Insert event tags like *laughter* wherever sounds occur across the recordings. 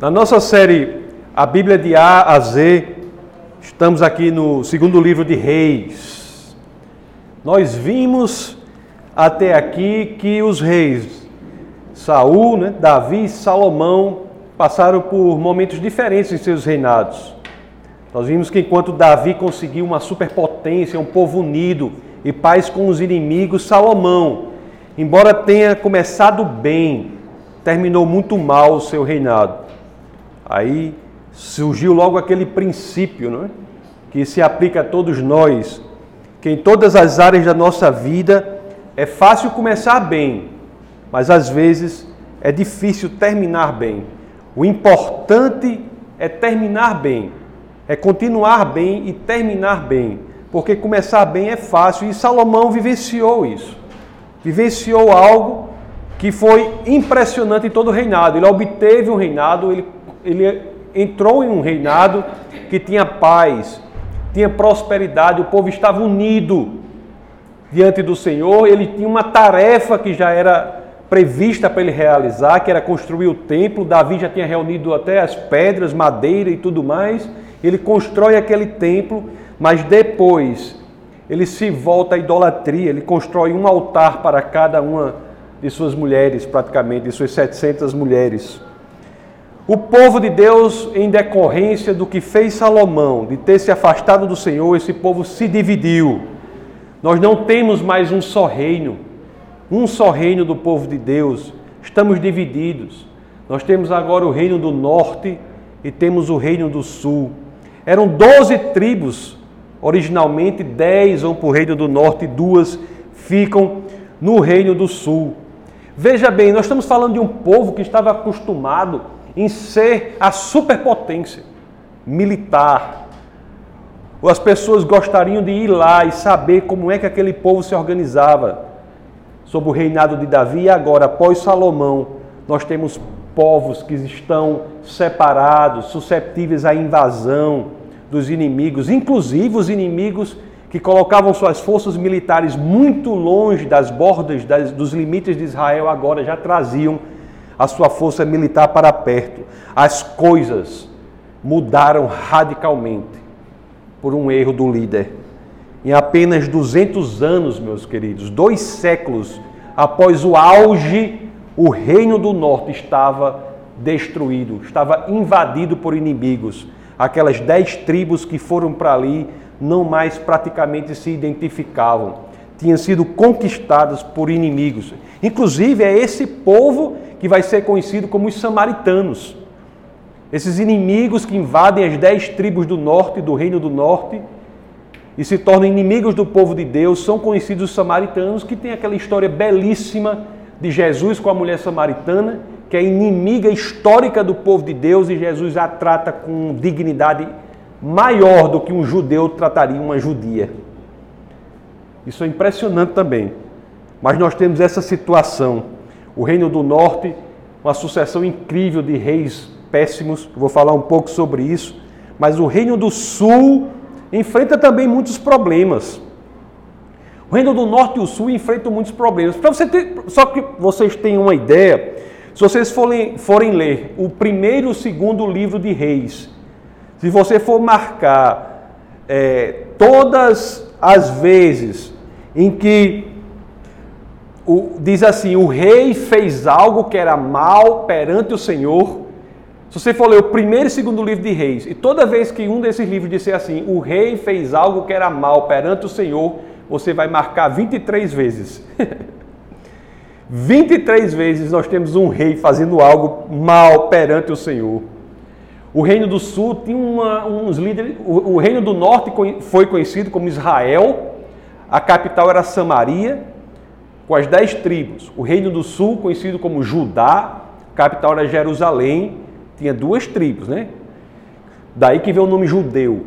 Na nossa série A Bíblia de A a Z, estamos aqui no segundo livro de Reis. Nós vimos até aqui que os reis Saul, né, Davi e Salomão passaram por momentos diferentes em seus reinados. Nós vimos que enquanto Davi conseguiu uma superpotência, um povo unido e paz com os inimigos, Salomão, embora tenha começado bem, terminou muito mal o seu reinado. Aí surgiu logo aquele princípio, não é? que se aplica a todos nós, que em todas as áreas da nossa vida é fácil começar bem, mas às vezes é difícil terminar bem. O importante é terminar bem, é continuar bem e terminar bem, porque começar bem é fácil e Salomão vivenciou isso. Vivenciou algo que foi impressionante em todo o reinado. Ele obteve um reinado, ele ele entrou em um reinado que tinha paz, tinha prosperidade, o povo estava unido diante do Senhor, ele tinha uma tarefa que já era prevista para ele realizar, que era construir o templo. Davi já tinha reunido até as pedras, madeira e tudo mais. Ele constrói aquele templo, mas depois ele se volta à idolatria, ele constrói um altar para cada uma de suas mulheres, praticamente, de suas 700 mulheres. O povo de Deus, em decorrência do que fez Salomão, de ter se afastado do Senhor, esse povo se dividiu. Nós não temos mais um só reino, um só reino do povo de Deus. Estamos divididos. Nós temos agora o reino do norte e temos o reino do sul. Eram doze tribos, originalmente dez vão para o reino do norte e duas ficam no reino do sul. Veja bem, nós estamos falando de um povo que estava acostumado em ser a superpotência militar. As pessoas gostariam de ir lá e saber como é que aquele povo se organizava sob o reinado de Davi e agora, após Salomão, nós temos povos que estão separados, susceptíveis à invasão dos inimigos, inclusive os inimigos que colocavam suas forças militares muito longe das bordas das, dos limites de Israel, agora já traziam a sua força militar para perto. As coisas mudaram radicalmente por um erro do líder. Em apenas 200 anos, meus queridos, dois séculos após o auge, o reino do norte estava destruído, estava invadido por inimigos. Aquelas dez tribos que foram para ali não mais praticamente se identificavam, tinham sido conquistadas por inimigos. Inclusive, é esse povo que vai ser conhecido como os samaritanos. Esses inimigos que invadem as dez tribos do norte, do reino do norte, e se tornam inimigos do povo de Deus, são conhecidos os samaritanos, que tem aquela história belíssima de Jesus com a mulher samaritana, que é inimiga histórica do povo de Deus, e Jesus a trata com dignidade maior do que um judeu trataria uma judia. Isso é impressionante também. Mas nós temos essa situação o Reino do Norte, uma sucessão incrível de reis péssimos, vou falar um pouco sobre isso, mas o Reino do Sul enfrenta também muitos problemas. O Reino do Norte e o Sul enfrentam muitos problemas. Para você ter, só que vocês tenham uma ideia, se vocês forem, forem ler o primeiro e o segundo livro de Reis, se você for marcar é, todas as vezes em que o, diz assim: o rei fez algo que era mal perante o Senhor. Se você for ler o primeiro e segundo livro de Reis, e toda vez que um desses livros disser assim, o rei fez algo que era mal perante o Senhor, você vai marcar 23 vezes. *laughs* 23 vezes nós temos um rei fazendo algo mal perante o Senhor. O reino do sul tinha uma, uns líderes. O, o reino do norte foi conhecido como Israel, a capital era Samaria, com as dez tribos. O reino do sul, conhecido como Judá, capital era Jerusalém, tinha duas tribos, né? Daí que vem o nome judeu.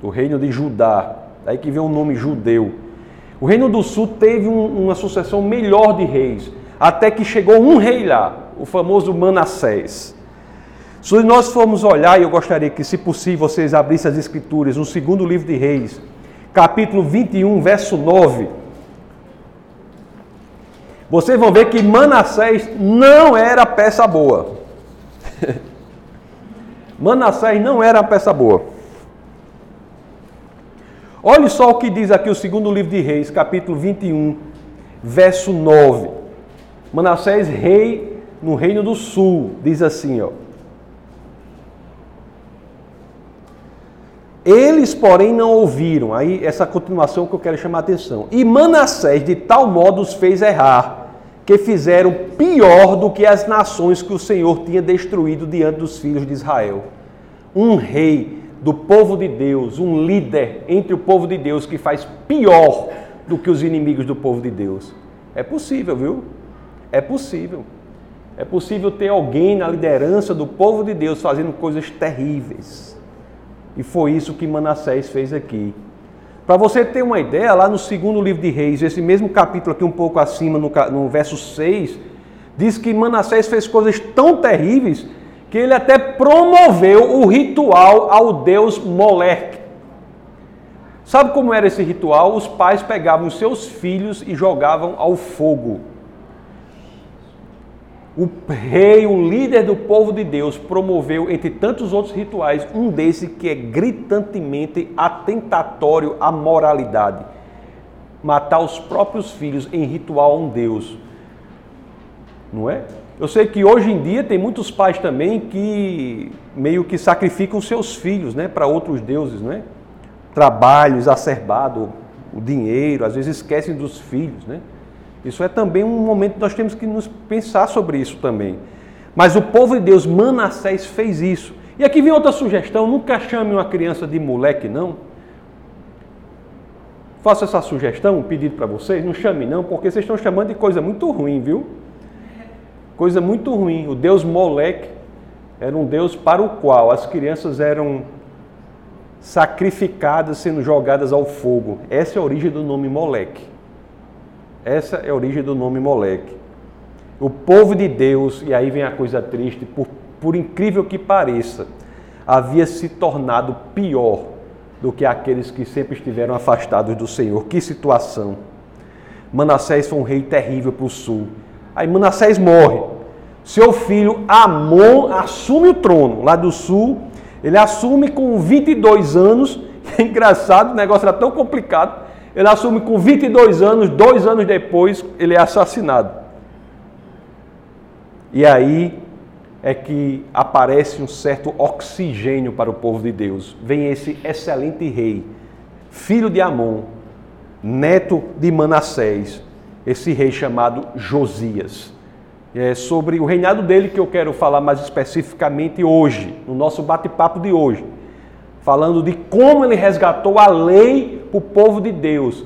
O reino de Judá. Daí que vem o nome judeu. O reino do sul teve um, uma sucessão melhor de reis, até que chegou um rei lá, o famoso Manassés. Se nós formos olhar, e eu gostaria que, se possível, vocês abrissem as escrituras, no segundo livro de Reis, capítulo 21, verso 9 vocês vão ver que Manassés não era peça boa. *laughs* Manassés não era peça boa. Olhe só o que diz aqui o segundo livro de Reis, capítulo 21, verso 9. Manassés, rei no reino do sul, diz assim, ó. Eles, porém, não ouviram. Aí, essa continuação que eu quero chamar a atenção. E Manassés, de tal modo, os fez errar, que fizeram pior do que as nações que o Senhor tinha destruído diante dos filhos de Israel. Um rei do povo de Deus, um líder entre o povo de Deus que faz pior do que os inimigos do povo de Deus. É possível, viu? É possível. É possível ter alguém na liderança do povo de Deus fazendo coisas terríveis. E foi isso que Manassés fez aqui. Para você ter uma ideia, lá no segundo livro de Reis, esse mesmo capítulo aqui um pouco acima, no, no verso 6, diz que Manassés fez coisas tão terríveis que ele até promoveu o ritual ao deus Molech. Sabe como era esse ritual? Os pais pegavam seus filhos e jogavam ao fogo o rei, o líder do povo de Deus, promoveu, entre tantos outros rituais, um desse que é gritantemente atentatório à moralidade. Matar os próprios filhos em ritual a um Deus. Não é? Eu sei que hoje em dia tem muitos pais também que meio que sacrificam seus filhos né, para outros deuses. Né? Trabalho exacerbado, o dinheiro, às vezes esquecem dos filhos. Né? Isso é também um momento que nós temos que nos pensar sobre isso também. Mas o povo de Deus, Manassés, fez isso. E aqui vem outra sugestão: nunca chame uma criança de moleque, não. Faço essa sugestão, um pedido para vocês, não chame não, porque vocês estão chamando de coisa muito ruim, viu? Coisa muito ruim. O Deus Moleque era um Deus para o qual as crianças eram sacrificadas, sendo jogadas ao fogo. Essa é a origem do nome Moleque. Essa é a origem do nome Moleque. O povo de Deus, e aí vem a coisa triste, por, por incrível que pareça, havia se tornado pior do que aqueles que sempre estiveram afastados do Senhor. Que situação! Manassés foi um rei terrível para o sul. Aí Manassés morre. Seu filho Amon assume o trono lá do sul. Ele assume com 22 anos. É *laughs* engraçado, o negócio era tão complicado ele assume com 22 anos, dois anos depois, ele é assassinado. E aí é que aparece um certo oxigênio para o povo de Deus. Vem esse excelente rei, filho de Amon, neto de Manassés, esse rei chamado Josias. É sobre o reinado dele que eu quero falar mais especificamente hoje, no nosso bate-papo de hoje falando de como ele resgatou a lei para o povo de Deus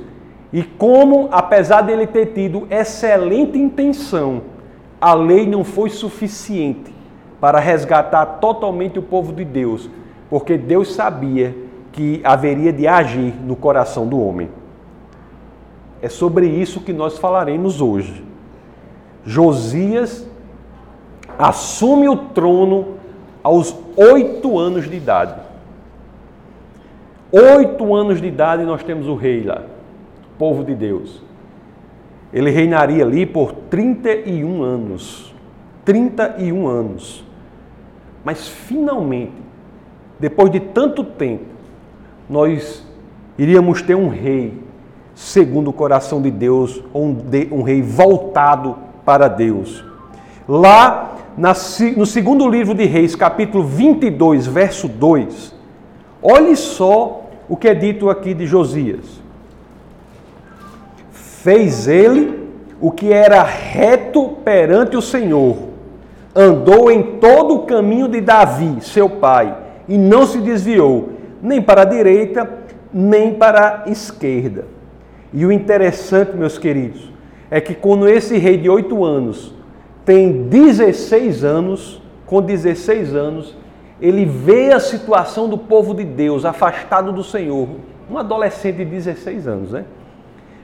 e como, apesar dele ter tido excelente intenção, a lei não foi suficiente para resgatar totalmente o povo de Deus, porque Deus sabia que haveria de agir no coração do homem. É sobre isso que nós falaremos hoje. Josias assume o trono aos oito anos de idade. Oito anos de idade nós temos o rei lá, povo de Deus. Ele reinaria ali por 31 anos. 31 anos. Mas finalmente, depois de tanto tempo, nós iríamos ter um rei segundo o coração de Deus, um, um rei voltado para Deus. Lá na, no segundo livro de Reis, capítulo 22, verso 2, olhe só o que é dito aqui de Josias? Fez ele o que era reto perante o Senhor, andou em todo o caminho de Davi, seu pai, e não se desviou, nem para a direita, nem para a esquerda. E o interessante, meus queridos, é que quando esse rei de oito anos tem 16 anos, com 16 anos, ele vê a situação do povo de Deus afastado do Senhor, um adolescente de 16 anos, né?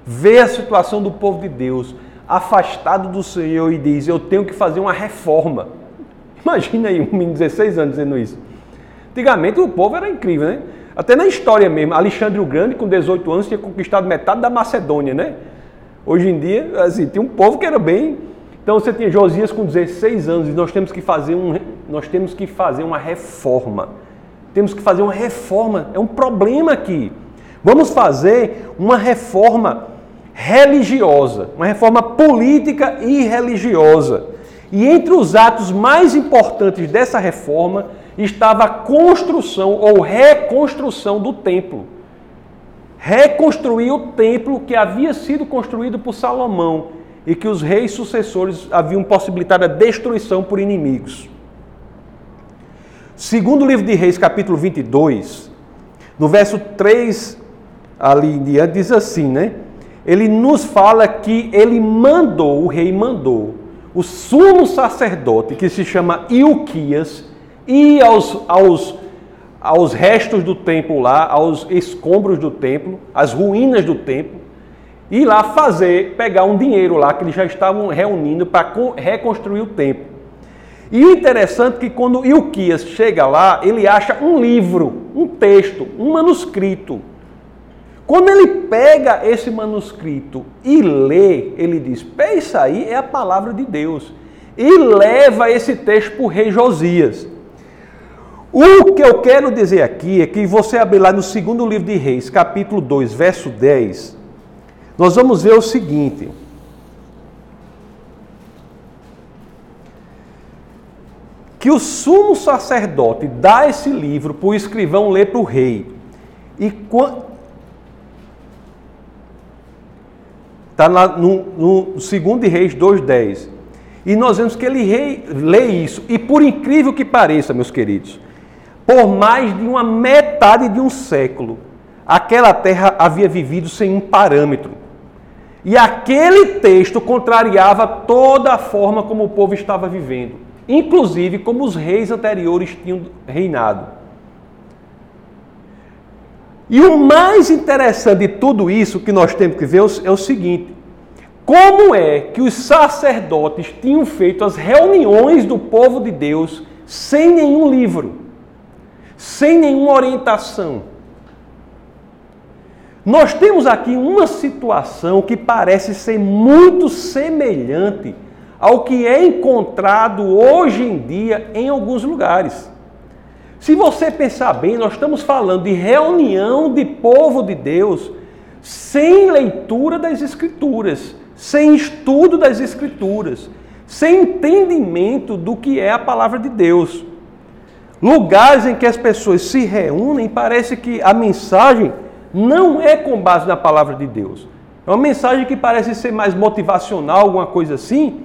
Vê a situação do povo de Deus afastado do Senhor e diz: Eu tenho que fazer uma reforma. Imagina aí um menino de 16 anos dizendo isso. Antigamente o povo era incrível, né? Até na história mesmo, Alexandre o Grande, com 18 anos, tinha conquistado metade da Macedônia, né? Hoje em dia, assim, tinha um povo que era bem. Então você tinha Josias com 16 anos e nós temos que fazer, um, nós temos que fazer uma reforma. Temos que fazer uma reforma. É um problema aqui. Vamos fazer uma reforma religiosa, uma reforma política e religiosa. E entre os atos mais importantes dessa reforma estava a construção ou reconstrução do templo. Reconstruir o templo que havia sido construído por Salomão e que os reis sucessores haviam possibilitado a destruição por inimigos. Segundo o livro de Reis, capítulo 22, no verso 3 ali em diante, diz assim, né? Ele nos fala que ele mandou, o rei mandou, o sumo sacerdote, que se chama Ilquias, ir aos, aos, aos restos do templo lá, aos escombros do templo, às ruínas do templo, ir lá fazer, pegar um dinheiro lá que eles já estavam reunindo para reconstruir o templo. E o interessante é que quando Ilquias chega lá, ele acha um livro, um texto, um manuscrito. Quando ele pega esse manuscrito e lê, ele diz: Isso aí é a palavra de Deus. E leva esse texto para o rei Josias. O que eu quero dizer aqui é que você abrir lá no segundo livro de Reis, capítulo 2, verso 10, nós vamos ver o seguinte. Que o sumo sacerdote dá esse livro para o escrivão ler para o rei. E está no, no segundo de Reis 2,10. E nós vemos que ele rei, lê isso. E por incrível que pareça, meus queridos, por mais de uma metade de um século, aquela terra havia vivido sem um parâmetro. E aquele texto contrariava toda a forma como o povo estava vivendo, inclusive como os reis anteriores tinham reinado. E o mais interessante de tudo isso que nós temos que ver é o seguinte: como é que os sacerdotes tinham feito as reuniões do povo de Deus sem nenhum livro, sem nenhuma orientação? Nós temos aqui uma situação que parece ser muito semelhante ao que é encontrado hoje em dia em alguns lugares. Se você pensar bem, nós estamos falando de reunião de povo de Deus sem leitura das Escrituras, sem estudo das Escrituras, sem entendimento do que é a palavra de Deus. Lugares em que as pessoas se reúnem, parece que a mensagem não é com base na palavra de Deus. É uma mensagem que parece ser mais motivacional, alguma coisa assim,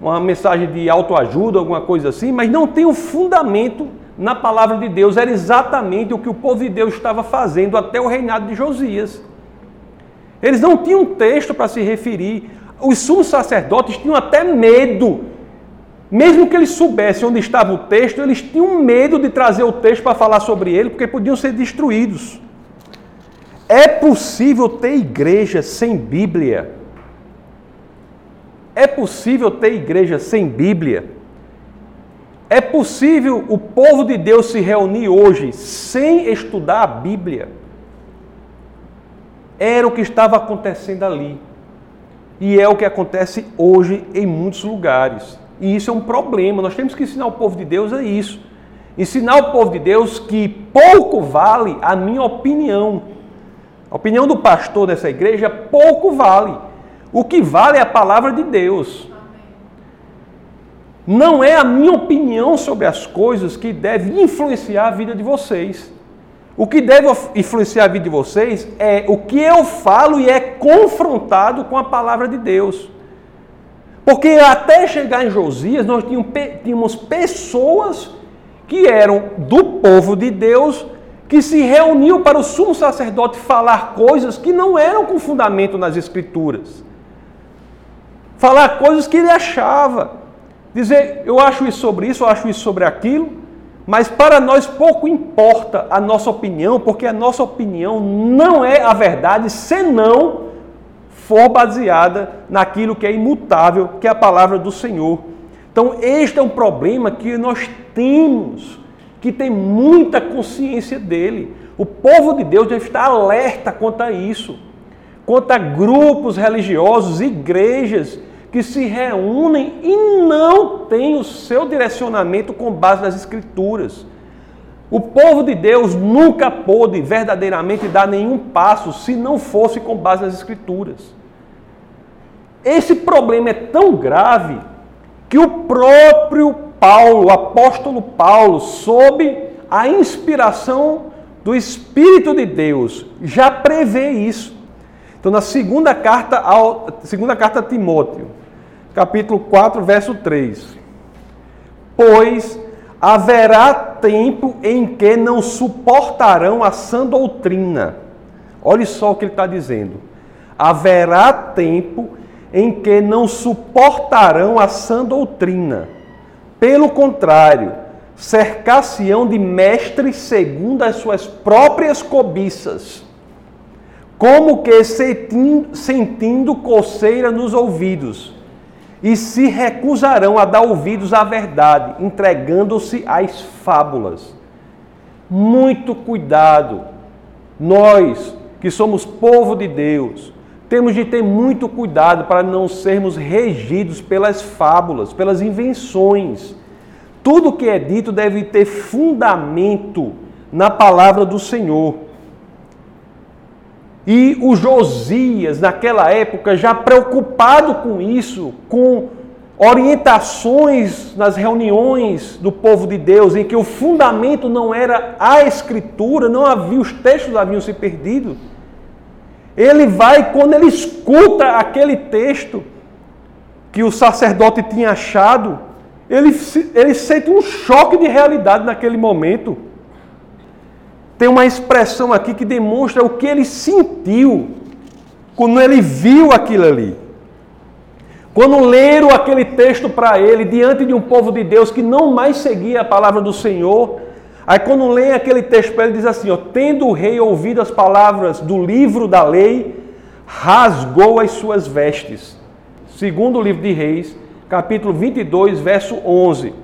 uma mensagem de autoajuda, alguma coisa assim, mas não tem um fundamento na palavra de Deus. Era exatamente o que o povo de Deus estava fazendo até o reinado de Josias. Eles não tinham texto para se referir. Os sumos sacerdotes tinham até medo. Mesmo que eles soubessem onde estava o texto, eles tinham medo de trazer o texto para falar sobre ele, porque podiam ser destruídos. É possível ter igreja sem Bíblia? É possível ter igreja sem Bíblia? É possível o povo de Deus se reunir hoje sem estudar a Bíblia? Era o que estava acontecendo ali. E é o que acontece hoje em muitos lugares. E isso é um problema. Nós temos que ensinar o povo de Deus a isso. Ensinar o povo de Deus que pouco vale a minha opinião a opinião do pastor dessa igreja pouco vale. O que vale é a palavra de Deus. Não é a minha opinião sobre as coisas que deve influenciar a vida de vocês. O que deve influenciar a vida de vocês é o que eu falo e é confrontado com a palavra de Deus. Porque até chegar em Josias, nós tínhamos pessoas que eram do povo de Deus que se reuniu para o sumo sacerdote falar coisas que não eram com fundamento nas Escrituras. Falar coisas que ele achava. Dizer, eu acho isso sobre isso, eu acho isso sobre aquilo, mas para nós pouco importa a nossa opinião, porque a nossa opinião não é a verdade, senão for baseada naquilo que é imutável, que é a palavra do Senhor. Então, este é um problema que nós temos que tem muita consciência dele. O povo de Deus deve estar alerta quanto a isso, quanto a grupos religiosos, igrejas que se reúnem e não têm o seu direcionamento com base nas Escrituras. O povo de Deus nunca pôde verdadeiramente dar nenhum passo se não fosse com base nas Escrituras. Esse problema é tão grave que o próprio Paulo, o apóstolo Paulo, sob a inspiração do Espírito de Deus, já prevê isso. Então, na segunda carta, ao, segunda carta a Timóteo, capítulo 4, verso 3. Pois haverá tempo em que não suportarão a sã doutrina. Olhe só o que ele está dizendo. Haverá tempo em que não suportarão a sã doutrina. Pelo contrário, cercar-se-ão de mestres segundo as suas próprias cobiças como que sentindo coceira nos ouvidos, e se recusarão a dar ouvidos à verdade, entregando-se às fábulas. Muito cuidado, nós que somos povo de Deus, temos de ter muito cuidado para não sermos regidos pelas fábulas, pelas invenções. Tudo que é dito deve ter fundamento na palavra do Senhor. E o Josias, naquela época, já preocupado com isso, com orientações nas reuniões do povo de Deus, em que o fundamento não era a Escritura, não havia, os textos haviam se perdido. Ele vai, quando ele escuta aquele texto que o sacerdote tinha achado, ele, ele sente um choque de realidade naquele momento tem uma expressão aqui que demonstra o que ele sentiu quando ele viu aquilo ali. Quando leram aquele texto para ele, diante de um povo de Deus que não mais seguia a palavra do Senhor, aí quando leem aquele texto ele, diz assim: ó, Tendo o rei ouvido as palavras do livro da lei, rasgou as suas vestes. Segundo o livro de Reis, capítulo 22, verso 11.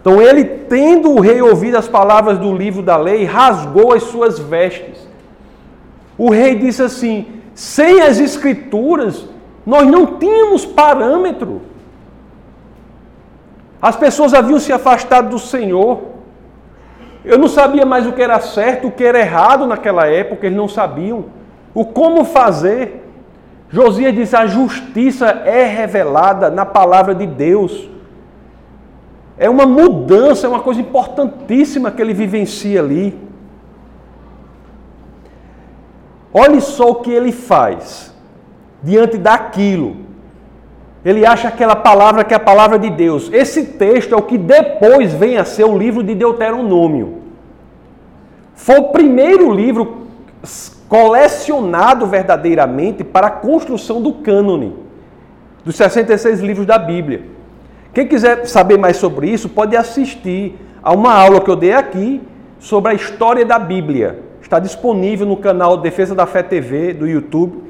Então ele, tendo o rei ouvido as palavras do livro da lei, rasgou as suas vestes. O rei disse assim: sem as escrituras, nós não tínhamos parâmetro. As pessoas haviam se afastado do Senhor. Eu não sabia mais o que era certo, o que era errado naquela época, eles não sabiam. O como fazer. Josias disse: a justiça é revelada na palavra de Deus. É uma mudança, é uma coisa importantíssima que ele vivencia ali. Olhe só o que ele faz diante daquilo. Ele acha aquela palavra que é a palavra de Deus. Esse texto é o que depois vem a ser o livro de Deuteronômio. Foi o primeiro livro colecionado verdadeiramente para a construção do cânone dos 66 livros da Bíblia. Quem quiser saber mais sobre isso, pode assistir a uma aula que eu dei aqui sobre a história da Bíblia. Está disponível no canal Defesa da Fé TV do YouTube.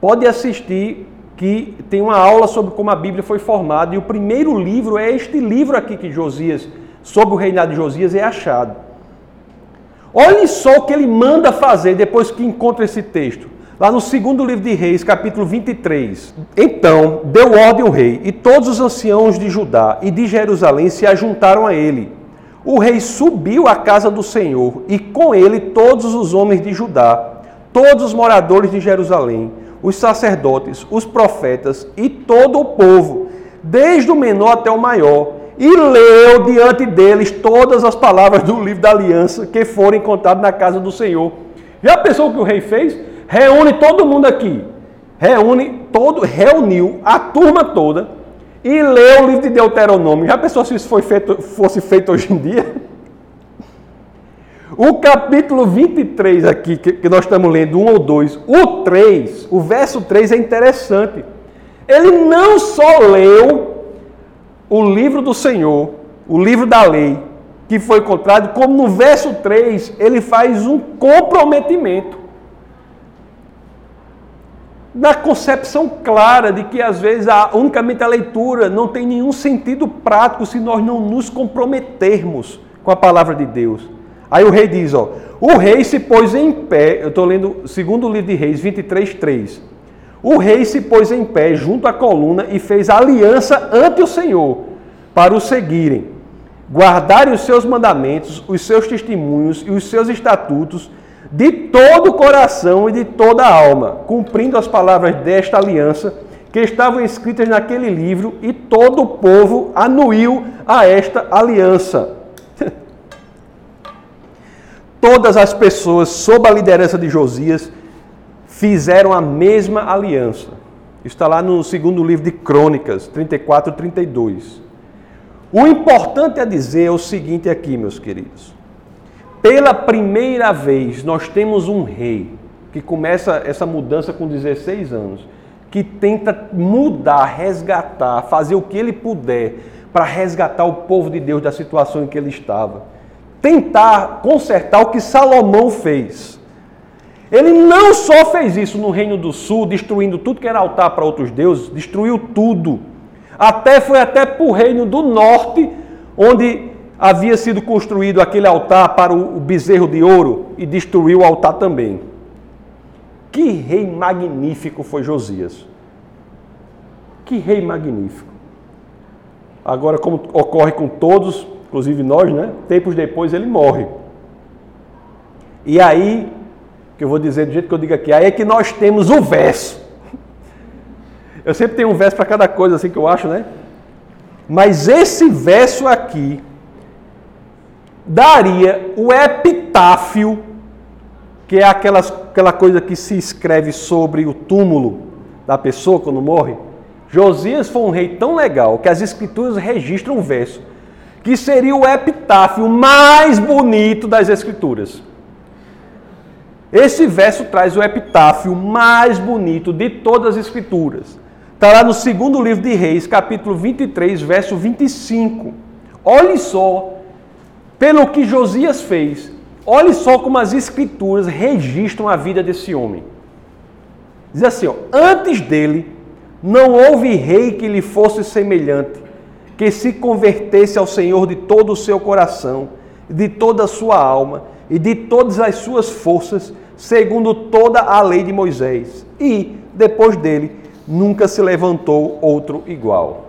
Pode assistir que tem uma aula sobre como a Bíblia foi formada e o primeiro livro é este livro aqui que Josias, sobre o reinado de Josias, é achado. Olhem só o que ele manda fazer depois que encontra esse texto. Lá no segundo livro de Reis, capítulo 23. Então deu ordem o rei, e todos os anciãos de Judá e de Jerusalém se ajuntaram a ele. O rei subiu à casa do Senhor, e com ele todos os homens de Judá, todos os moradores de Jerusalém, os sacerdotes, os profetas e todo o povo, desde o menor até o maior, e leu diante deles todas as palavras do livro da aliança que foram encontradas na casa do Senhor. Já pensou o que o rei fez? reúne todo mundo aqui, reúne todo, reuniu a turma toda e leu o livro de Deuteronômio. Já pensou se isso foi feito, fosse feito hoje em dia? *laughs* O capítulo 23 aqui, que nós estamos lendo, um ou dois, o 3, o verso 3 é interessante. Ele não só leu o livro do Senhor, o livro da lei, que foi encontrado, como no verso 3 ele faz um comprometimento na concepção clara de que às vezes a, unicamente a leitura não tem nenhum sentido prático se nós não nos comprometermos com a palavra de Deus. Aí o rei diz, ó, o rei se pôs em pé, eu estou lendo segundo livro de Reis 23, 3. O rei se pôs em pé junto à coluna e fez aliança ante o Senhor para o seguirem, guardarem os seus mandamentos, os seus testemunhos e os seus estatutos de todo o coração e de toda a alma, cumprindo as palavras desta aliança que estavam escritas naquele livro, e todo o povo anuiu a esta aliança. Todas as pessoas, sob a liderança de Josias, fizeram a mesma aliança. Está lá no segundo livro de Crônicas, 34 e 32. O importante a dizer é o seguinte aqui, meus queridos. Pela primeira vez, nós temos um rei que começa essa mudança com 16 anos, que tenta mudar, resgatar, fazer o que ele puder para resgatar o povo de Deus da situação em que ele estava. Tentar consertar o que Salomão fez. Ele não só fez isso no Reino do Sul, destruindo tudo que era altar para outros deuses, destruiu tudo. Até foi até para o Reino do Norte, onde havia sido construído aquele altar para o bezerro de ouro e destruiu o altar também. Que rei magnífico foi Josias. Que rei magnífico. Agora, como ocorre com todos, inclusive nós, né? Tempos depois ele morre. E aí, que eu vou dizer do jeito que eu digo aqui, aí é que nós temos o verso. *laughs* Eu sempre tenho um verso para cada coisa assim que eu acho, né? Mas esse verso aqui daria o epitáfio, que é aquelas, aquela coisa que se escreve sobre o túmulo da pessoa quando morre. Josias foi um rei tão legal que as escrituras registram um verso que seria o epitáfio mais bonito das escrituras. Esse verso traz o epitáfio mais bonito de todas as escrituras. Está lá no segundo livro de Reis, capítulo 23, verso 25. Olhe só pelo que Josias fez. Olhe só como as escrituras registram a vida desse homem. Diz assim: ó, antes dele não houve rei que lhe fosse semelhante, que se convertesse ao Senhor de todo o seu coração, de toda a sua alma e de todas as suas forças, segundo toda a lei de Moisés. E, depois dele, nunca se levantou outro igual.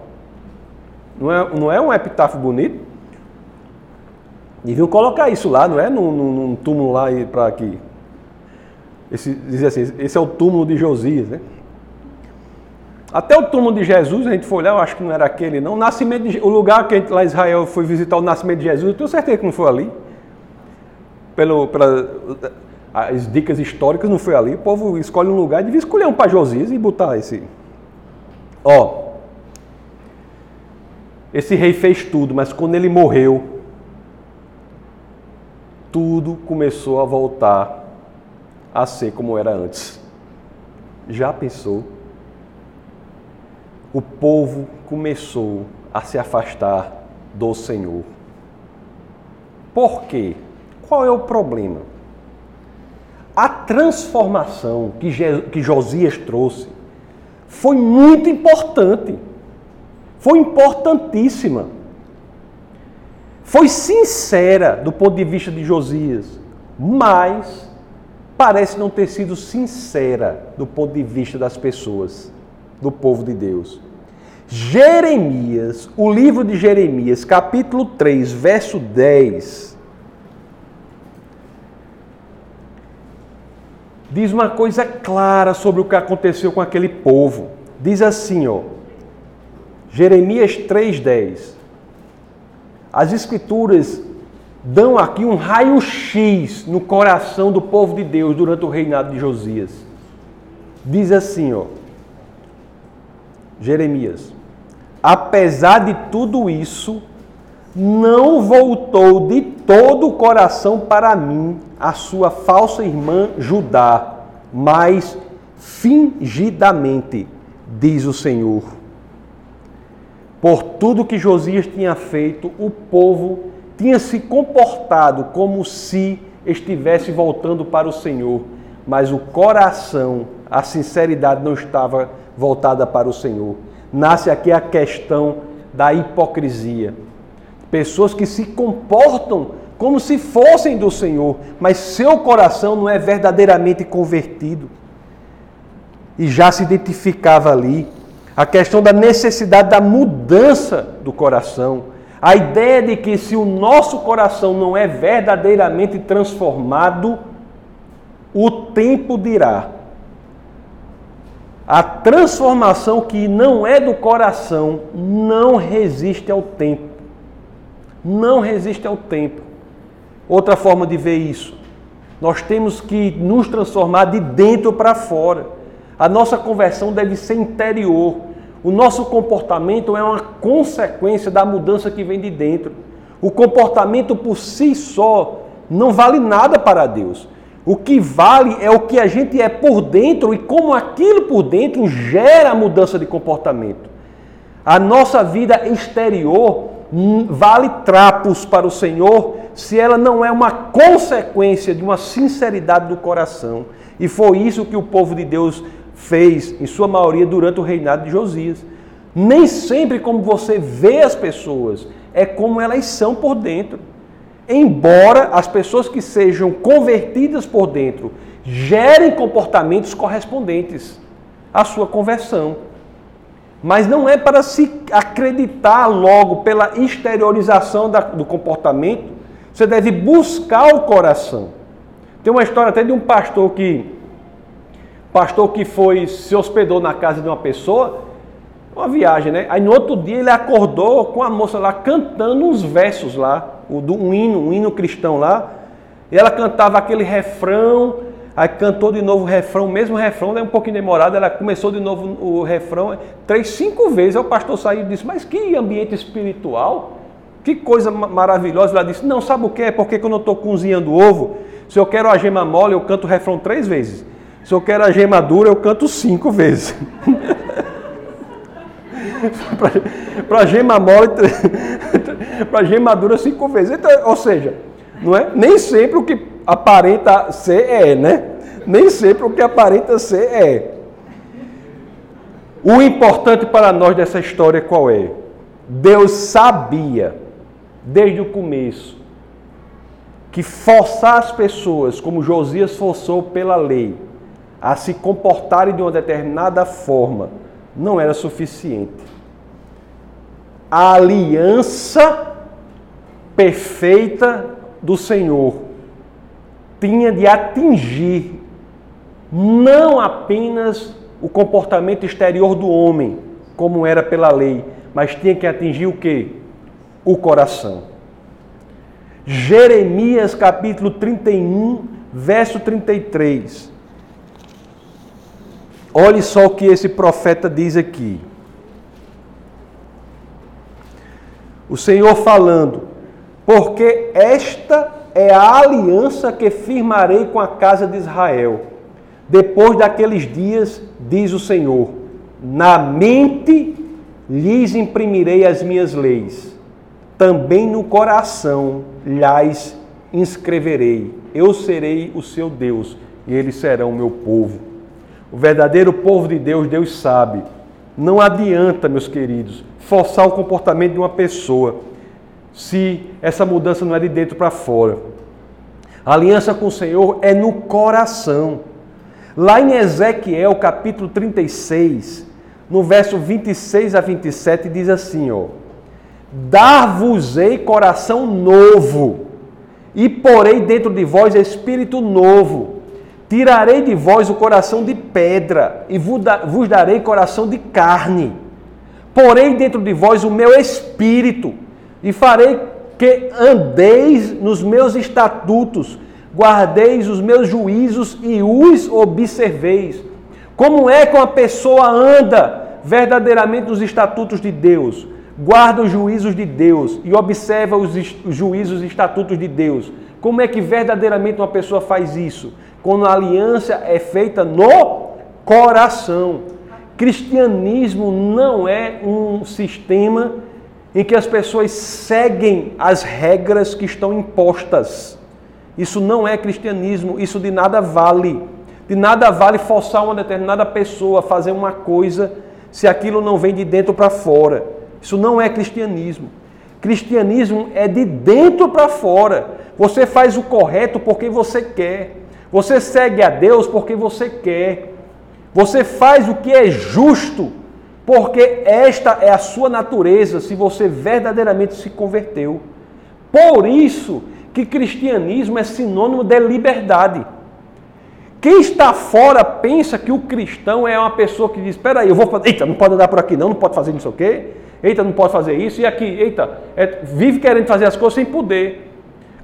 Não é, não é um epitáfio bonito? Deviam colocar isso lá, não é? Num, num túmulo lá para aqui. Esse, assim, esse é o túmulo de Josias, né? Até o túmulo de Jesus, a gente foi olhar, eu acho que não era aquele, não. O, nascimento de, o lugar que a gente, lá em Israel foi visitar o nascimento de Jesus, eu tenho certeza que não foi ali. Pelo, dicas históricas não foi ali. O povo escolhe um lugar, devia escolher um para Josias e botar esse. Ó. Esse rei fez tudo, mas quando ele morreu, tudo começou a voltar a ser como era antes. Já pensou? O povo começou a se afastar do Senhor. Por quê? Qual é o problema? A transformação que, que Josias trouxe foi muito importante. Foi importantíssima foi sincera do ponto de vista de Josias, mas parece não ter sido sincera do ponto de vista das pessoas, do povo de Deus. Jeremias, o livro de Jeremias, capítulo 3, verso 10, diz uma coisa clara sobre o que aconteceu com aquele povo. Diz assim, ó, Jeremias 3:10. As Escrituras dão aqui um raio-x no coração do povo de Deus durante o reinado de Josias. Diz assim, ó, Jeremias: Apesar de tudo isso, não voltou de todo o coração para mim a sua falsa irmã Judá, mas fingidamente, diz o Senhor. Por tudo que Josias tinha feito, o povo tinha se comportado como se estivesse voltando para o Senhor, mas o coração, a sinceridade não estava voltada para o Senhor. Nasce aqui a questão da hipocrisia. Pessoas que se comportam como se fossem do Senhor, mas seu coração não é verdadeiramente convertido. e já se identificava ali a questão da necessidade da mudança do coração. A ideia de que se o nosso coração não é verdadeiramente transformado, o tempo dirá. A transformação que não é do coração não resiste ao tempo. Não resiste ao tempo. Outra forma de ver isso. Nós temos que nos transformar de dentro para fora. A nossa conversão deve ser interior. O nosso comportamento é uma consequência da mudança que vem de dentro. O comportamento por si só não vale nada para Deus. O que vale é o que a gente é por dentro e como aquilo por dentro gera mudança de comportamento. A nossa vida exterior hum, vale trapos para o Senhor se ela não é uma consequência de uma sinceridade do coração. E foi isso que o povo de Deus fez, em sua maioria, durante o reinado de Josias. Nem sempre como você vê as pessoas, é como elas são por dentro. Embora as pessoas que sejam convertidas por dentro gerem comportamentos correspondentes à sua conversão. Mas não é para se acreditar logo pela exteriorização do comportamento, você deve buscar o coração. Tem uma história até de um pastor que pastor que foi se hospedou na casa de uma pessoa, uma viagem, né? Aí no outro dia ele acordou com a moça lá cantando uns versos lá, um hino, um hino cristão lá. E ela cantava aquele refrão, aí cantou de novo o refrão, o mesmo refrão, é um pouquinho demorado, ela começou de novo o refrão, três, cinco vezes. Aí o pastor saiu e disse: Mas que ambiente espiritual, que coisa maravilhosa. Ela disse: Não, sabe o que? É porque quando eu estou cozinhando ovo, se eu quero a gema mole, eu canto o refrão três vezes. Se eu quero a gema dura, eu canto cinco vezes. *laughs* *laughs* para gema mole, *laughs* para gema dura cinco vezes. Então, ou seja, não é? Nem sempre o que aparenta ser é, né? Nem sempre o que aparenta ser é. O importante para nós dessa história qual é? Deus sabia desde o começo que forçar as pessoas, como Josias forçou pela lei, a se comportarem de uma determinada forma, não era suficiente. A aliança perfeita do Senhor tinha de atingir não apenas o comportamento exterior do homem, como era pela lei, mas tinha que atingir o que? O coração. Jeremias capítulo 31, verso 33. Olhe só o que esse profeta diz aqui. O Senhor falando: Porque esta é a aliança que firmarei com a casa de Israel. Depois daqueles dias, diz o Senhor: Na mente lhes imprimirei as minhas leis, também no coração lhes inscreverei. Eu serei o seu Deus e eles serão o meu povo. O verdadeiro povo de Deus, Deus sabe. Não adianta, meus queridos, forçar o comportamento de uma pessoa se essa mudança não é de dentro para fora. A aliança com o Senhor é no coração. Lá em Ezequiel, capítulo 36, no verso 26 a 27, diz assim, ó: Dar-vos-ei coração novo, e porei dentro de vós espírito novo Tirarei de vós o coração de pedra e vos darei coração de carne. Porei dentro de vós o meu espírito e farei que andeis nos meus estatutos, guardeis os meus juízos e os observeis. Como é que uma pessoa anda verdadeiramente nos estatutos de Deus? Guarda os juízos de Deus e observa os juízos e estatutos de Deus. Como é que verdadeiramente uma pessoa faz isso? Quando a aliança é feita no coração. Cristianismo não é um sistema em que as pessoas seguem as regras que estão impostas. Isso não é cristianismo, isso de nada vale. De nada vale forçar uma determinada pessoa a fazer uma coisa se aquilo não vem de dentro para fora. Isso não é cristianismo. Cristianismo é de dentro para fora. Você faz o correto porque você quer. Você segue a Deus porque você quer. Você faz o que é justo, porque esta é a sua natureza, se você verdadeiramente se converteu. Por isso que cristianismo é sinônimo de liberdade. Quem está fora pensa que o cristão é uma pessoa que diz: espera aí, eu vou fazer. Eita, não pode andar por aqui, não, não pode fazer não sei o quê. Eita, não pode fazer isso. E aqui, eita, é, vive querendo fazer as coisas sem poder.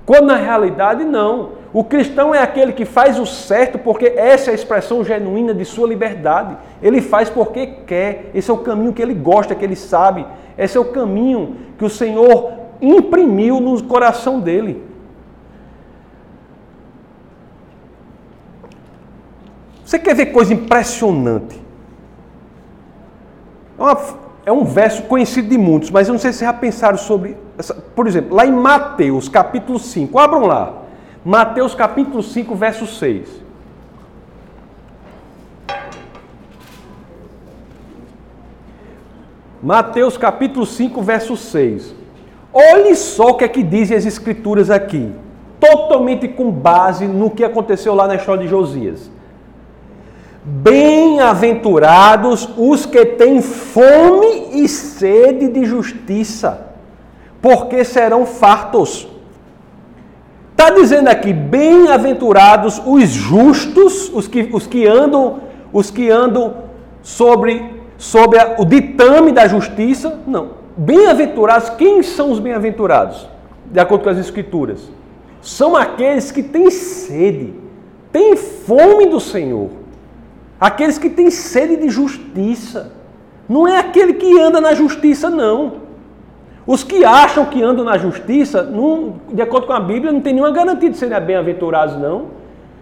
Quando na realidade, não. O cristão é aquele que faz o certo porque essa é a expressão genuína de sua liberdade. Ele faz porque quer. Esse é o caminho que ele gosta, que ele sabe. Esse é o caminho que o Senhor imprimiu no coração dele. Você quer ver coisa impressionante? É, uma, é, um verso conhecido de muitos, mas eu não sei se já pensaram sobre. Essa, por exemplo, lá em Mateus capítulo 5, abram lá. Mateus capítulo 5, verso 6. Mateus capítulo 5, verso 6. Olhe só o que é que dizem as escrituras aqui. Totalmente com base no que aconteceu lá na história de Josias. Bem-aventurados os que têm fome e sede de justiça, porque serão fartos. Está dizendo aqui, bem-aventurados os justos, os que, os que andam, os que andam sobre, sobre o ditame da justiça. Não. Bem-aventurados, quem são os bem-aventurados? De acordo com as escrituras. São aqueles que têm sede, têm fome do Senhor. Aqueles que têm sede de justiça. Não é aquele que anda na justiça, não. Os que acham que andam na justiça, não, de acordo com a Bíblia, não tem nenhuma garantia de serem bem-aventurados, não.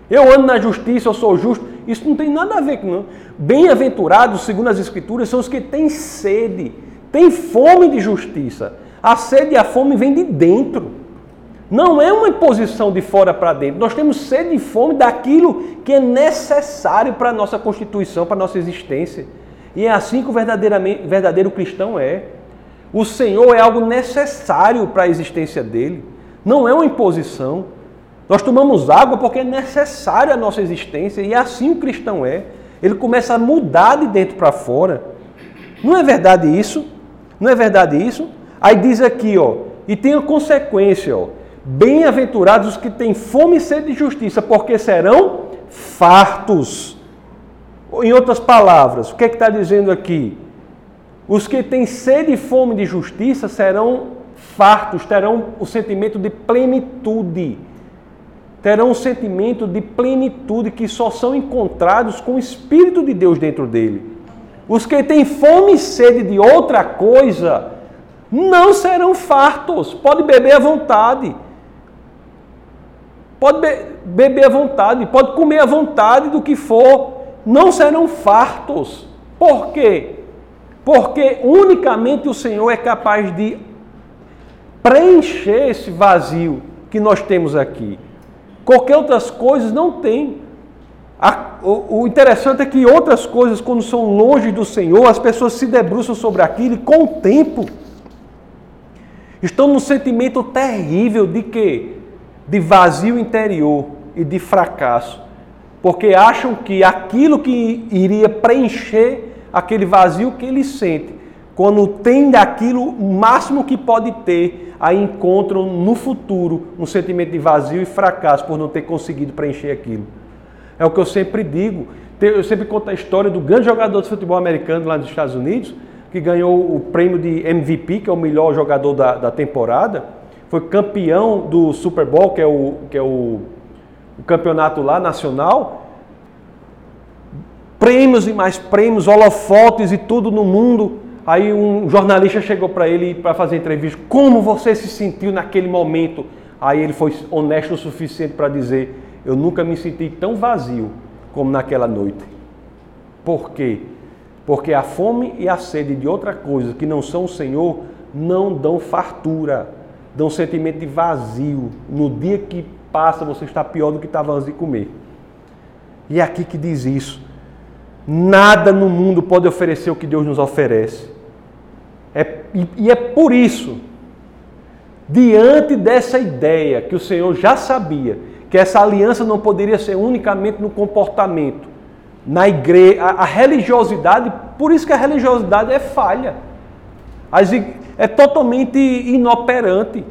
Eu ando na justiça, eu sou justo. Isso não tem nada a ver com não. Bem-aventurados, segundo as Escrituras, são os que têm sede, têm fome de justiça. A sede e a fome vêm de dentro. Não é uma imposição de fora para dentro. Nós temos sede e fome daquilo que é necessário para a nossa constituição, para a nossa existência. E é assim que o verdadeiro cristão é. O Senhor é algo necessário para a existência dele. Não é uma imposição. Nós tomamos água porque é necessário a nossa existência. E é assim o cristão é. Ele começa a mudar de dentro para fora. Não é verdade isso? Não é verdade isso? Aí diz aqui, ó, e tem a consequência, ó. Bem-aventurados os que têm fome e sede de justiça, porque serão fartos. Em outras palavras, o que é que está dizendo aqui? Os que têm sede e fome de justiça serão fartos, terão o sentimento de plenitude. Terão o sentimento de plenitude que só são encontrados com o Espírito de Deus dentro dele. Os que têm fome e sede de outra coisa não serão fartos. Pode beber à vontade. Pode be beber à vontade, pode comer à vontade do que for, não serão fartos. Por quê? Porque unicamente o Senhor é capaz de preencher esse vazio que nós temos aqui. Qualquer outras coisas não tem. o, interessante é que outras coisas, quando são longe do Senhor, as pessoas se debruçam sobre aquilo e com o tempo estão num sentimento terrível de que de vazio interior e de fracasso, porque acham que aquilo que iria preencher aquele vazio que ele sente, quando tem daquilo o máximo que pode ter, aí encontram no futuro um sentimento de vazio e fracasso por não ter conseguido preencher aquilo. É o que eu sempre digo. Eu sempre conto a história do grande jogador de futebol americano lá nos Estados Unidos, que ganhou o prêmio de MVP, que é o melhor jogador da, da temporada foi campeão do Super Bowl, que é o, que é o, o campeonato lá nacional. Prêmios e mais prêmios, holofotes e tudo no mundo. Aí um jornalista chegou para ele para fazer entrevista. Como você se sentiu naquele momento? Aí ele foi honesto o suficiente para dizer: Eu nunca me senti tão vazio como naquela noite. Por quê? Porque a fome e a sede de outra coisa que não são o Senhor não dão fartura um sentimento de vazio. No dia que passa, você está pior do que estava antes de comer. E é aqui que diz isso. Nada no mundo pode oferecer o que Deus nos oferece. É, e, e é por isso, diante dessa ideia que o Senhor já sabia, que essa aliança não poderia ser unicamente no comportamento, na igreja, a, a, religiosidade, por isso que a religiosidade é falha. As, é totalmente inoperante.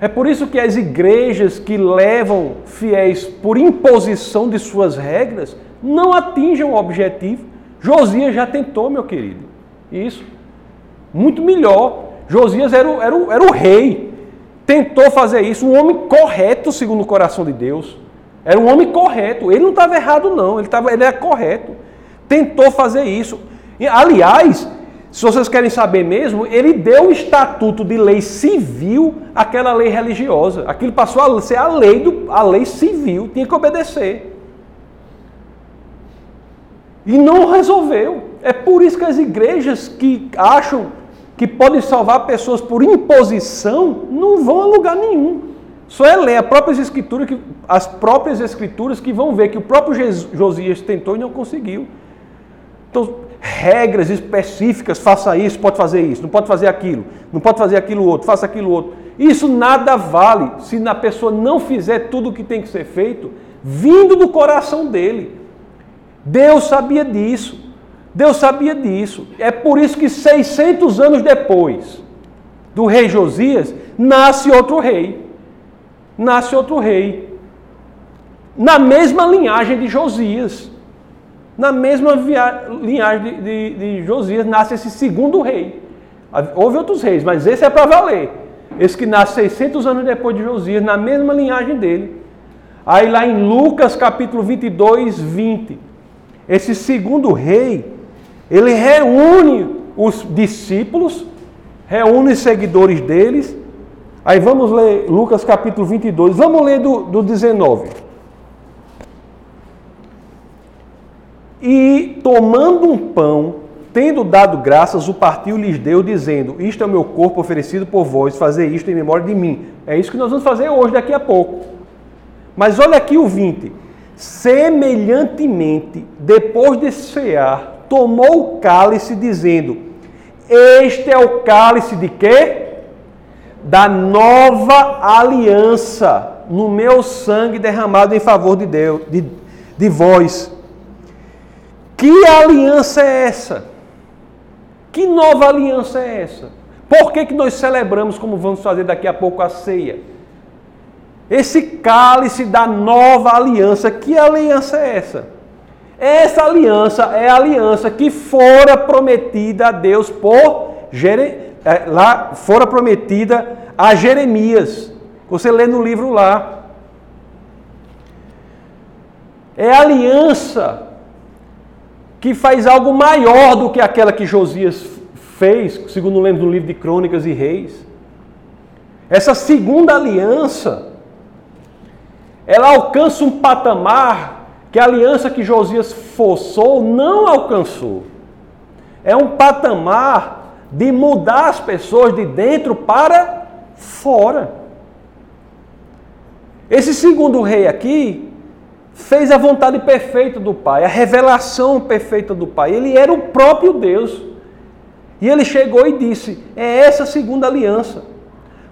É por isso que as igrejas que levam fiéis por imposição de suas regras não atingem o objetivo. Josias já tentou, meu querido. Isso. Muito melhor. Josias era o, era o, era o rei. Tentou fazer isso. Um homem correto, segundo o coração de Deus. Era um homem correto. Ele não estava errado, não. Ele, tava, ele era correto. Tentou fazer isso. E, aliás, se vocês querem saber mesmo, ele deu o estatuto de lei civil àquela lei religiosa. Aquilo passou a ser a lei, do, a lei civil, tinha que obedecer. E não resolveu. É por isso que as igrejas que acham que podem salvar pessoas por imposição não vão a lugar nenhum. Só é ler as próprias escrituras que, as próprias escrituras que vão ver que o próprio Josias tentou e não conseguiu. Então, regras específicas, faça isso, pode fazer isso, não pode fazer aquilo, não pode fazer aquilo outro, faça aquilo outro. Isso nada vale se a pessoa não fizer tudo o que tem que ser feito, vindo do coração dele. Deus sabia disso. Deus sabia disso. É por isso que 600 anos depois do rei Josias, nasce outro rei. Nasce outro rei. Na mesma linhagem de Josias. Na mesma via... linhagem de, de, de, Josias nasce esse segundo rei. Houve outros reis, mas esse é para valer. Esse que nasce 600 anos depois de Josias, na mesma linhagem dele. Aí lá em Lucas capítulo 22, 20. Esse segundo rei, ele reúne os discípulos, reúne os seguidores deles. Aí vamos ler Lucas capítulo 22. Vamos ler do, do 19. E tomando um pão, tendo dado graças, o partiu lhes deu, dizendo: Isto é o meu corpo oferecido por vós, fazer isto em memória de mim. É isso que nós vamos fazer hoje, daqui a pouco. Mas olha aqui o 20. Semelhantemente, depois de cear, tomou o cálice, dizendo: Este é o cálice de quê? Da nova aliança, no meu sangue derramado em favor de Deus, de, de vós. Que aliança é essa? Que nova aliança é essa? Por que, que nós celebramos, como vamos fazer daqui a pouco, a ceia? Esse cálice da nova aliança, que aliança é essa? Essa aliança é a aliança que fora prometida a Deus por é, lá fora prometida a Jeremias. Você lê no livro lá. É a aliança que faz algo maior do que aquela que Josias fez, segundo lemos no livro de Crônicas e Reis. Essa segunda aliança, ela alcança um patamar que a aliança que Josias forçou não alcançou. É um patamar de mudar as pessoas de dentro para fora. Esse segundo rei aqui, fez a vontade perfeita do Pai, a revelação perfeita do Pai. Ele era o próprio Deus. E ele chegou e disse: É essa segunda aliança.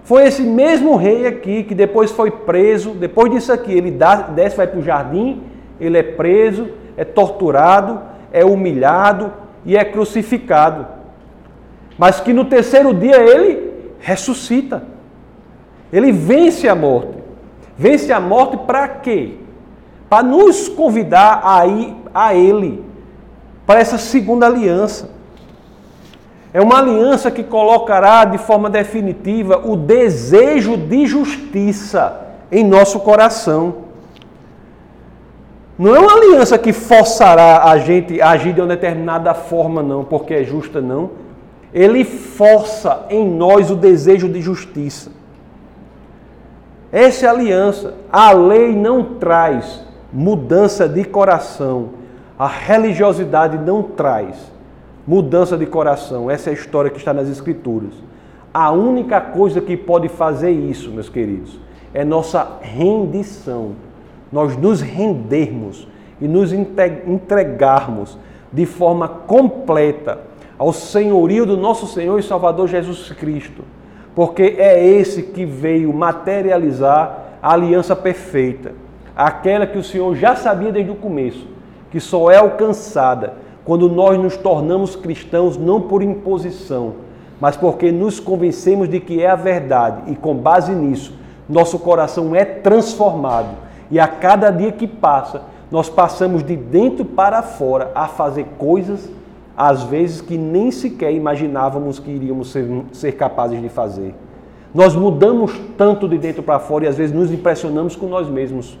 Foi esse mesmo rei aqui que depois foi preso. Depois disso aqui, ele desce, vai para o jardim, ele é preso, é torturado, é humilhado e é crucificado. Mas que no terceiro dia ele ressuscita. Ele vence a morte. Vence a morte para quê? para nos convidar a ir a Ele, para essa segunda aliança. É uma aliança que colocará de forma definitiva o desejo de justiça em nosso coração. Não é uma aliança que forçará a gente a agir de uma determinada forma, não, porque é justa, não. Ele força em nós o desejo de justiça. Essa é a aliança. A lei não traz mudança de coração. A religiosidade não traz mudança de coração. Essa é a história que está nas Escrituras. A única coisa que pode fazer isso, meus queridos, é nossa rendição. Nós nos rendermos e nos entregarmos de forma completa ao senhorio do nosso Senhor e Salvador Jesus Cristo. Porque é esse que veio materializar a aliança perfeita aquela que o Senhor já sabia desde o começo, que só é alcançada quando nós nos tornamos cristãos não por imposição, mas porque nos convencemos de que é a verdade e com base nisso, nosso coração é transformado e a cada dia que passa, nós passamos de dentro para fora a fazer coisas, às vezes, que nem sequer imaginávamos que iríamos ser, ser capazes de fazer. Nós mudamos tanto de dentro para fora e às vezes nos impressionamos com nós mesmos.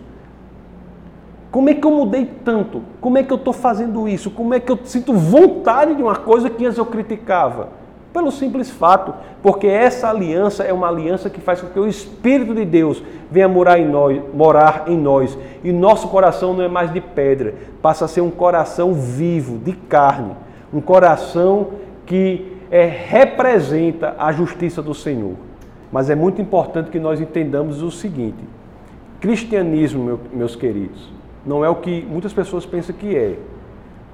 Como é que eu mudei tanto? Como é que eu estou fazendo isso? Como é que eu sinto vontade de uma coisa que antes eu criticava? Pelo simples fato, porque essa aliança é uma aliança que faz com que o Espírito de Deus venha morar em nós, morar em nós. E nosso coração não é mais de pedra, passa a ser um coração vivo, de carne, um coração que é, representa a justiça do Senhor. Mas é muito importante que nós entendamos o seguinte: cristianismo, meu, meus queridos, não é o que muitas pessoas pensam que é.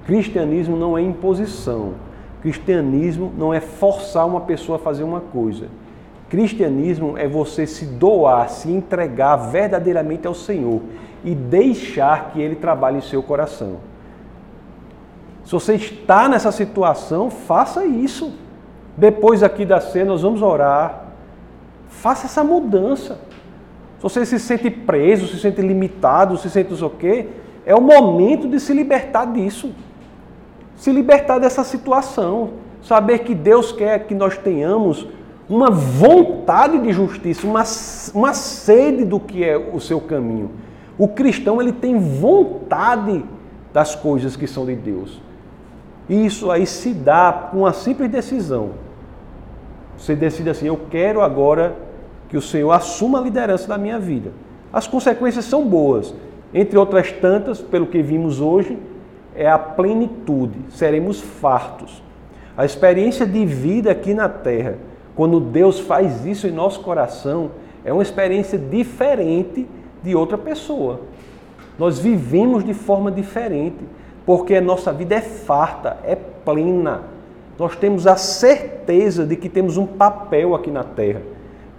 Cristianismo não é imposição. Cristianismo não é forçar uma pessoa a fazer uma coisa. Cristianismo é você se doar, se entregar verdadeiramente ao Senhor e deixar que Ele trabalhe em seu coração. Se você está nessa situação, faça isso. Depois aqui da cena, nós vamos orar. Faça essa mudança. Se você se sente preso, se sente limitado, se sente o quê, é o momento de se libertar disso. Se libertar dessa situação. Saber que Deus quer que nós tenhamos uma vontade de justiça, uma, uma sede do que é o seu caminho. O cristão ele tem vontade das coisas que são de Deus. E isso aí se dá com uma simples decisão. Você decide assim: eu quero agora que o Senhor assuma a liderança da minha vida. As consequências são boas. Entre outras tantas, pelo que vimos hoje, é a plenitude. Seremos fartos. A experiência de vida aqui na terra, quando Deus faz isso em nosso coração, é uma experiência diferente de outra pessoa. Nós vivemos de forma diferente, porque a nossa vida é farta, é plena. Nós temos a certeza de que temos um papel aqui na terra.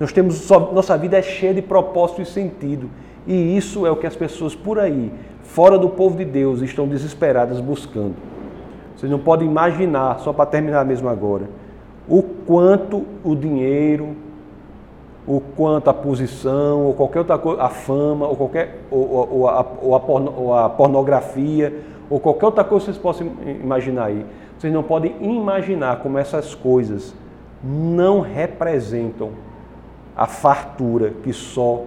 Nós temos nossa vida é cheia de propósito e sentido. E isso é o que as pessoas por aí, fora do povo de Deus, estão desesperadas buscando. Vocês não podem imaginar, só para terminar mesmo agora, o quanto o dinheiro, o quanto a posição, ou qualquer outra coisa, a fama, ou qualquer ou, ou, a, ou, a, ou a pornografia, ou qualquer outra coisa que vocês possam imaginar aí. Vocês não podem imaginar como essas coisas não representam a fartura que só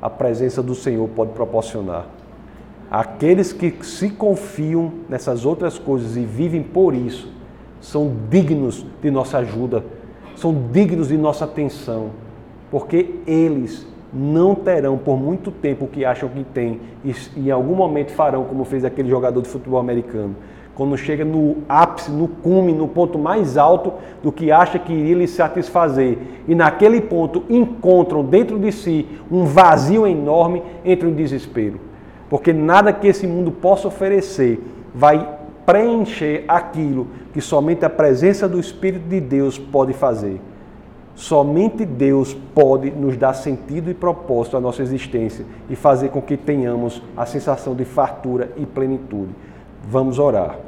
a presença do Senhor pode proporcionar. Aqueles que se confiam nessas outras coisas e vivem por isso, são dignos de nossa ajuda, são dignos de nossa atenção, porque eles não terão por muito tempo o que acham que têm e em algum momento farão, como fez aquele jogador de futebol americano quando chega no ápice, no cume, no ponto mais alto do que acha que iria lhe satisfazer. E naquele ponto encontram dentro de si um vazio enorme, entre em desespero. Porque nada que esse mundo possa oferecer vai preencher aquilo que somente a presença do Espírito de Deus pode fazer. Somente Deus pode nos dar sentido e propósito à nossa existência e fazer com que tenhamos a sensação de fartura e plenitude. Vamos orar.